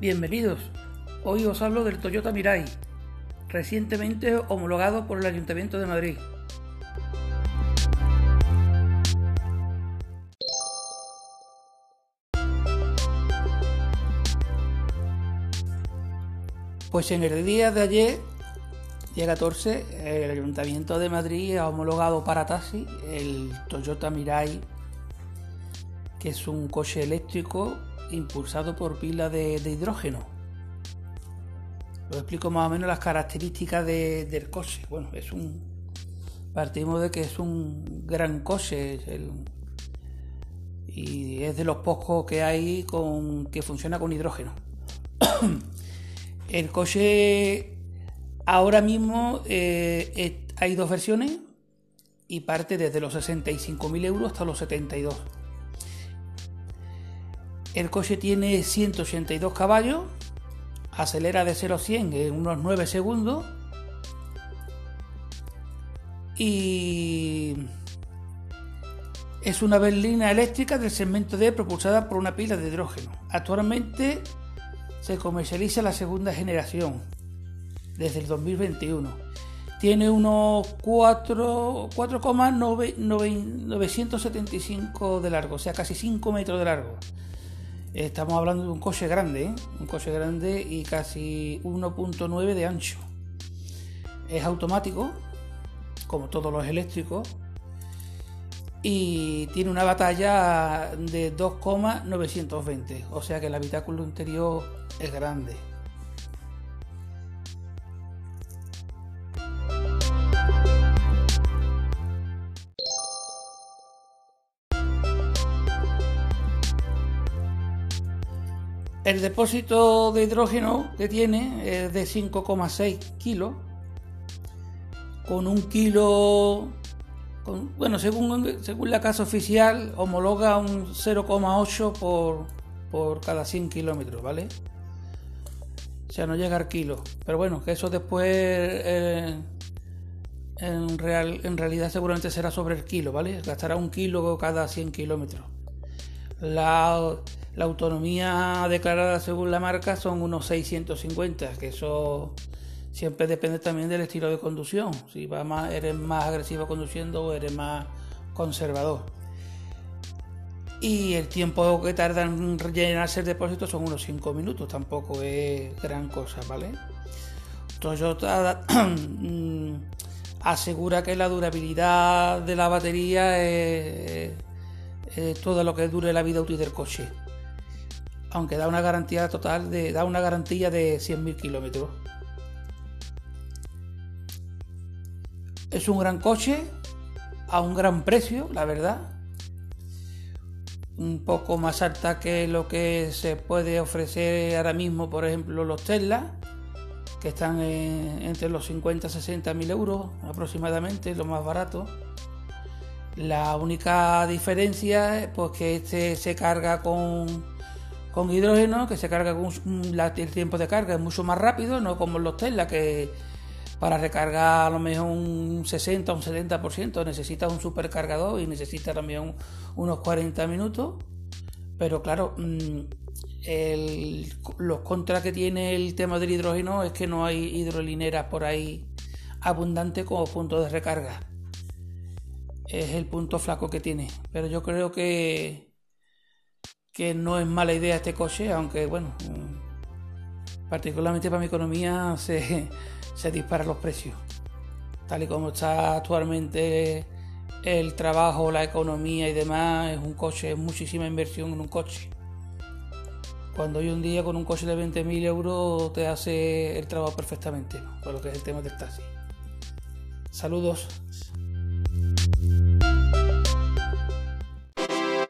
Bienvenidos. Hoy os hablo del Toyota Mirai, recientemente homologado por el Ayuntamiento de Madrid. Pues en el día de ayer, día 14, el Ayuntamiento de Madrid ha homologado para taxi el Toyota Mirai, que es un coche eléctrico impulsado por pila de, hidrógeno. Os explico más o menos las características del coche. Bueno, es un. Partimos de que es un gran coche. y es de los pocos que hay con, que funciona con hidrógeno. El coche ahora mismo eh, hay dos versiones y parte desde los 65.000 euros hasta los 72. El coche tiene 182 caballos, acelera de 0 a 100 en unos 9 segundos y es una berlina eléctrica del segmento D propulsada por una pila de hidrógeno. Actualmente se comercializa la segunda generación desde el 2021. Tiene unos 4,975 de largo, o sea, casi 5 metros de largo. Estamos hablando de un coche grande, ¿eh? un coche grande y casi 1.9 de ancho. Es automático, como todos los eléctricos, y tiene una batalla de 2,920, o sea que el habitáculo interior es grande. El depósito de hidrógeno que tiene es de 5,6 kilos, con un kilo bueno, según, según la casa oficial, homologa un 0,8 por, por cada 100 kilómetros, ¿vale? O sea, no llega al kilo. Pero bueno, que eso después eh, en, real, en realidad seguramente será sobre el kilo, ¿vale? Gastará un kilo cada 100 kilómetros. La, la autonomía declarada según la marca son unos 650, que eso siempre depende también del estilo de conducción. Si va más, eres más agresivo conduciendo o eres más conservador. Y el tiempo que tarda en rellenarse el depósito son unos 5 minutos, tampoco es gran cosa, ¿vale? Toyota asegura que la durabilidad de la batería es, todo lo que dure la vida útil del coche. Aunque da una garantía total de, da una garantía de 100.000 kilómetros. Es un gran coche a un gran precio, la verdad. Un poco más alta que lo que se puede ofrecer ahora mismo, por ejemplo, los Tesla, que están entre los 50 y 60 mil euros aproximadamente, lo más barato. La única diferencia es pues, que este se carga con, con hidrógeno, que se carga con el tiempo de carga es mucho más rápido, no como los Tesla que para recargar a lo mejor un 60 o un 70% necesitas un supercargador y necesitas también unos 40 minutos. Pero claro, mm, los contras que tiene el tema del hidrógeno es que no hay hidrolineras por ahí abundantes como punto de recarga. Es el punto flaco que tiene. Pero yo creo que, que no es mala idea este coche, aunque bueno, particularmente para mi economía se se disparan los precios. Tal y como está actualmente el trabajo, la economía y demás, es un coche, es muchísima inversión en un coche. Cuando hoy un día con un coche de 20.000 euros te hace el trabajo perfectamente, por lo que es el tema del taxi. Saludos.